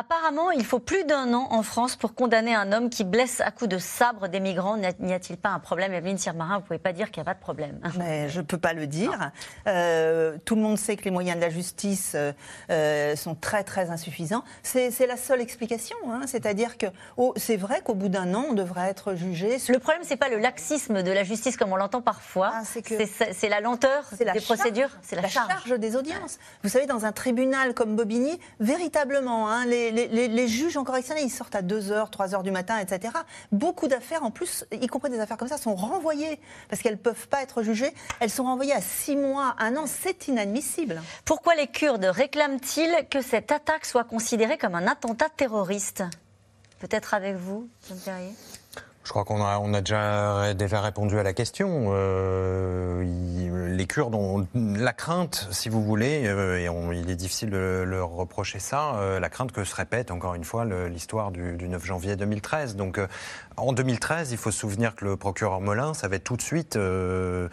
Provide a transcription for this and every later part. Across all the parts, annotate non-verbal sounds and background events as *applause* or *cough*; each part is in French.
Apparemment, il faut plus d'un an en France pour condamner un homme qui blesse à coups de sabre des migrants. N'y a-t-il pas un problème Evelyne Sirmarin, vous ne pouvez pas dire qu'il n'y a pas de problème. *laughs* Mais je ne peux pas le dire. Euh, tout le monde sait que les moyens de la justice euh, euh, sont très très insuffisants. C'est la seule explication. Hein. C'est-à-dire que oh, c'est vrai qu'au bout d'un an, on devrait être jugé. Le problème, c'est pas le laxisme de la justice comme on l'entend parfois. Ah, c'est la lenteur des procédures. C'est la, charge. des audiences. Vous savez, dans un tribunal comme Bobigny, véritablement, hein, les les, juges en correctionnel, ils sortent à 2h, 3h du matin, etc. Beaucoup d'affaires, en plus, y compris des affaires comme ça, sont renvoyées parce qu'elles ne peuvent pas être jugées. Elles sont renvoyées à 6 mois, 1 an. C'est inadmissible. Pourquoi les Kurdes réclament-ils que cette attaque soit considérée comme un attentat terroriste? Peut-être avec vous, Jean Perrier je crois qu'on a, déjà répondu à la question. Euh, les Kurdes ont la crainte, si vous voulez, euh, et il est difficile de leur reprocher ça, euh, la crainte que se répète encore une fois l'histoire du, 9 janvier 2013. Donc en 2013, il faut se souvenir que le procureur Molins avait tout de suite, le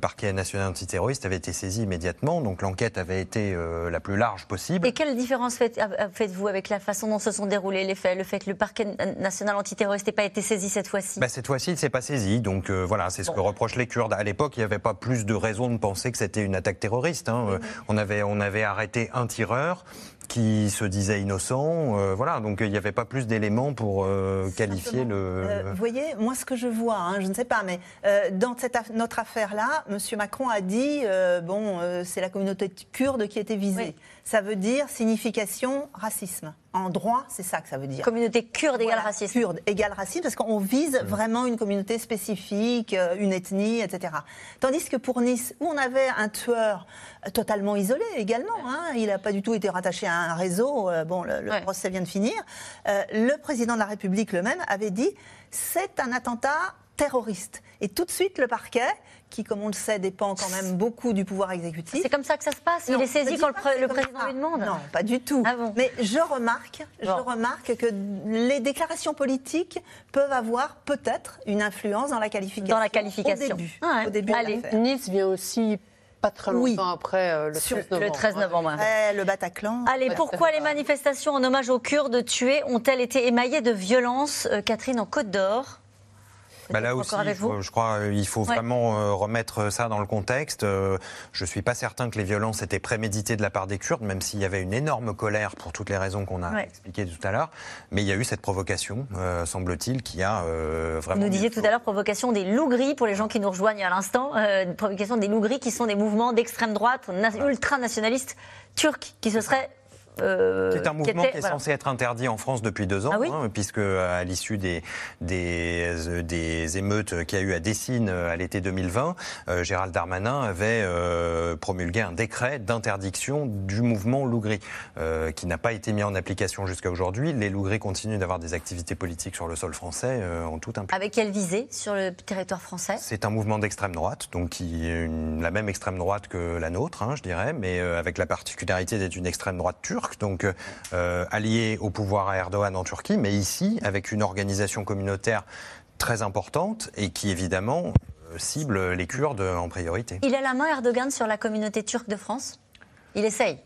parquet national antiterroriste avait été saisi immédiatement, donc l'enquête avait été la plus large possible. Et quelle différence faites-vous avec la façon dont se sont déroulés les faits, le fait que le parquet national antiterroriste n'ait pas été saisi cette fois-ci bah, Cette fois-ci, il ne s'est pas saisi. Donc euh, voilà, c'est ce que reprochent les Kurdes. À l'époque, il n'y avait pas plus de raison de penser que c'était une attaque terroriste. Hein. Euh, on, avait, on avait arrêté un tireur qui se disait innocent. Euh, voilà, donc il n'y avait pas plus d'éléments pour qualifier le. vous voyez, moi ce que je vois, hein, je ne sais pas, mais dans cette notre affaire-là, M. Macron a dit bon, c'est la communauté kurde qui était visée. Ça veut dire signification racisme en droit, c'est ça que ça veut dire. Communauté kurde égale racisme. Kurde égale racisme, parce qu'on vise mmh. vraiment une communauté spécifique, euh, une ethnie, etc. Tandis que pour Nice, où on avait un tueur euh, totalement isolé également, hein, il n'a pas du tout été rattaché à un réseau, euh, bon, le, procès vient de finir, le président de la République le même avait dit c'est un attentat terroriste. Et tout de suite, le parquet, qui, comme on le sait, dépend quand même beaucoup du pouvoir exécutif. C'est comme ça que ça se passe Il est saisi quand le, président lui demande Non, pas du tout. Ah Mais je remarque, je remarque que les déclarations politiques peuvent avoir peut-être une influence dans la qualification. Dans la qualification. Au début. Ah au début Allez, Nice vient aussi pas très longtemps après euh, le, 13 novembre. le 13 novembre. le Bataclan. Allez, pourquoi les manifestations en hommage aux Kurdes tués ont-elles été émaillées de violence, euh, Catherine, en Côte d'Or? Bah là aussi, je crois qu'il euh, faut vraiment euh, remettre ça dans le contexte. Euh, je ne suis pas certain que les violences étaient préméditées de la part des Kurdes, même s'il y avait une énorme colère pour toutes les raisons qu'on a expliquées tout à l'heure. Mais il y a eu cette provocation, semble-t-il, qui a vraiment. Vous disiez tout à l'heure provocation des loups gris pour les gens qui nous rejoignent à l'instant. provocation des loups gris qui sont des mouvements d'extrême droite, ultranationalistes turcs qui se seraient euh, c'est un mouvement qui, est censé être interdit en France depuis deux ans, ah hein, puisque à l'issue des, des, des, émeutes qu'il y a eu à Dessine euh, à l'été 2020, euh, Gérald Darmanin avait promulgué un décret d'interdiction du mouvement Lougri, qui n'a pas été mis en application jusqu'à aujourd'hui. Les Lougris continuent d'avoir des activités politiques sur le sol français en tout impunité. Avec quelle visée sur le territoire français? C'est un mouvement d'extrême droite, donc qui est la même extrême droite que la nôtre, hein, je dirais, mais avec la particularité d'être une extrême droite turque donc euh, allié au pouvoir à Erdogan en Turquie, mais ici avec une organisation communautaire très importante et qui évidemment euh, cible les Kurdes en priorité. Il a la main Erdogan sur la communauté turque de France? Il essaye?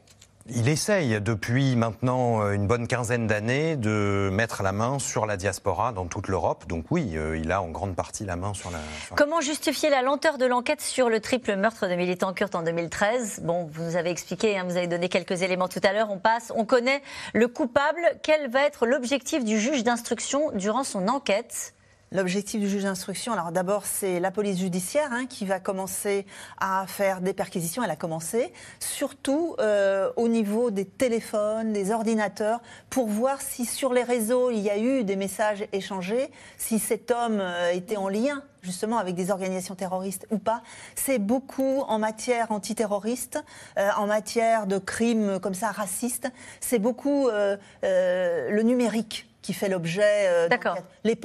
Il essaye depuis maintenant euh, une bonne quinzaine d'années de mettre la main sur la diaspora dans toute l'Europe. Donc oui, euh, il a en grande partie la main sur la... Comment justifier la lenteur de l'enquête sur le triple meurtre de militants kurdes en 2013 Bon, vous nous avez expliqué, hein, vous avez donné quelques éléments tout à l'heure. On passe, on connaît le coupable. Quel va être l'objectif du juge d'instruction durant son enquête? L'objectif du juge d'instruction, alors d'abord, c'est la police judiciaire hein, qui va commencer à faire des perquisitions. Elle a commencé, surtout euh, au niveau des téléphones, des ordinateurs, pour voir si sur les réseaux il y a eu des messages échangés, si cet homme euh, était en lien justement avec des organisations terroristes ou pas. C'est beaucoup en matière antiterroriste, euh, en matière de crimes comme ça racistes. C'est beaucoup le numérique qui fait l'objet. Euh, D'accord.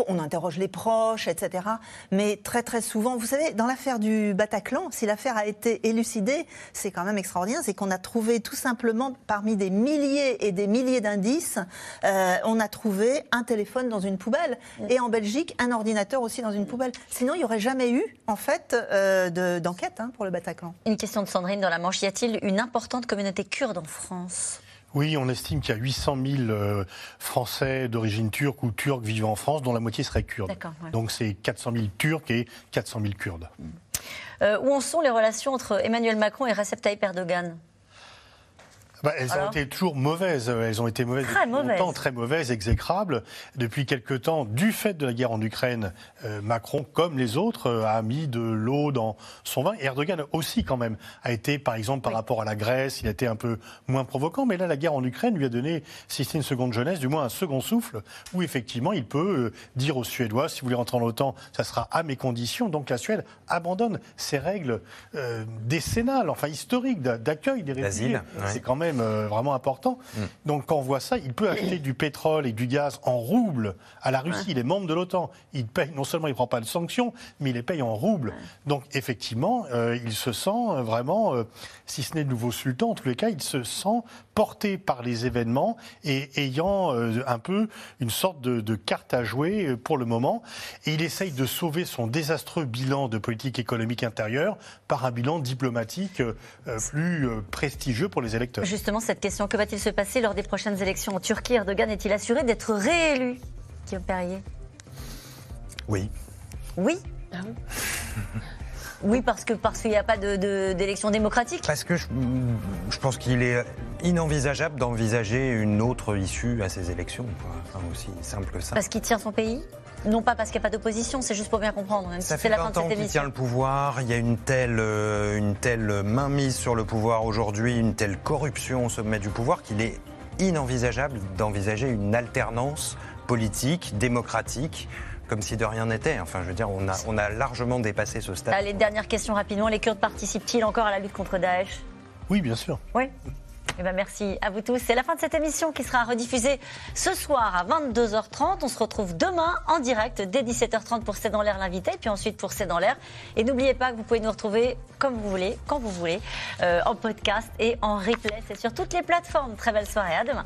On interroge les proches, etc. Mais très très souvent, vous savez, dans l'affaire du Bataclan, si l'affaire a été élucidée, c'est quand même extraordinaire, c'est qu'on a trouvé tout simplement parmi des milliers et des milliers d'indices, euh, on a trouvé un téléphone dans une poubelle et en Belgique un ordinateur aussi dans une poubelle. Sinon, il n'y aurait jamais eu en fait euh, d'enquête hein, pour le Bataclan. Une question de Sandrine dans la Manche. Y a-t-il une importante communauté kurde en France? Oui, on estime qu'il y a 800 000 euh, Français d'origine turque ou turcs vivant en France, dont la moitié serait kurde. Donc c'est 400 000 Turcs et 400 000 Kurdes. Euh, où en sont les relations entre Emmanuel Macron et Recep Tayyip Erdogan? Bah, elles ont été toujours mauvaises. Elles ont été mauvaises très depuis longtemps, très mauvaises, exécrables. Depuis quelque temps, du fait de la guerre en Ukraine, euh, Macron, comme les autres, euh, a mis de l'eau dans son vin. Erdogan aussi, quand même, a été, par exemple, par rapport à la Grèce, il a été un peu moins provoquant. Mais là, la guerre en Ukraine lui a donné, si c'est une seconde jeunesse, du moins un second souffle, où effectivement, il peut euh, dire aux Suédois, si vous voulez rentrer dans l'OTAN, ça sera à mes conditions. Donc la Suède abandonne ses règles décennales, enfin historiques, d'accueil des réfugiés. C'est quand même euh, vraiment important. Mm. Donc quand on voit ça, il peut acheter du pétrole et du gaz en roubles à la Russie. Il est membre de l'OTAN. Il paye, non seulement il ne prend pas de sanctions, mais il les paye en roubles. Donc effectivement, euh, il se sent vraiment, euh, si ce n'est le nouveau sultan, en tous les cas, il se sent porté par les événements et ayant un peu une sorte de, de, carte à jouer pour le moment. Et il essaye de sauver son désastreux bilan de politique économique intérieure par un bilan diplomatique plus prestigieux pour les électeurs justement cette question. Que va-t-il se passer lors des prochaines élections en Turquie? Erdogan est-il assuré d'être réélu? Guillaume Perrier Oui. Oui ah Oui, *laughs* parce que parce qu'il n'y a pas d'élection démocratique. Parce que je, pense qu'il est inenvisageable d'envisager une autre issue à ces élections. aussi simple que ça. Parce qu'il tient son pays? Non pas parce qu'il n'y a pas d'opposition, c'est juste pour bien comprendre. ça fait la 20 ans qu'il tient le pouvoir, il y a une telle, euh, une telle mainmise sur le pouvoir aujourd'hui, une telle corruption au sommet du pouvoir qu'il est inenvisageable d'envisager une alternance politique, démocratique, comme si de rien n'était. Enfin, je veux dire, on a, on a largement dépassé ce stade. Allez, dernière question rapidement. Les Kurdes participent-ils encore à la lutte contre Daesh? Oui, bien sûr. Oui. Eh ben merci à vous tous. C'est la fin de cette émission qui sera rediffusée ce soir à 22h30. On se retrouve demain en direct dès 17h30 pour C'est dans l'air l'invité, puis ensuite pour C'est dans l'air. Et n'oubliez pas que vous pouvez nous retrouver comme vous voulez, quand vous voulez, euh, en podcast et en replay. C'est sur toutes les plateformes. Très belle soirée. À demain.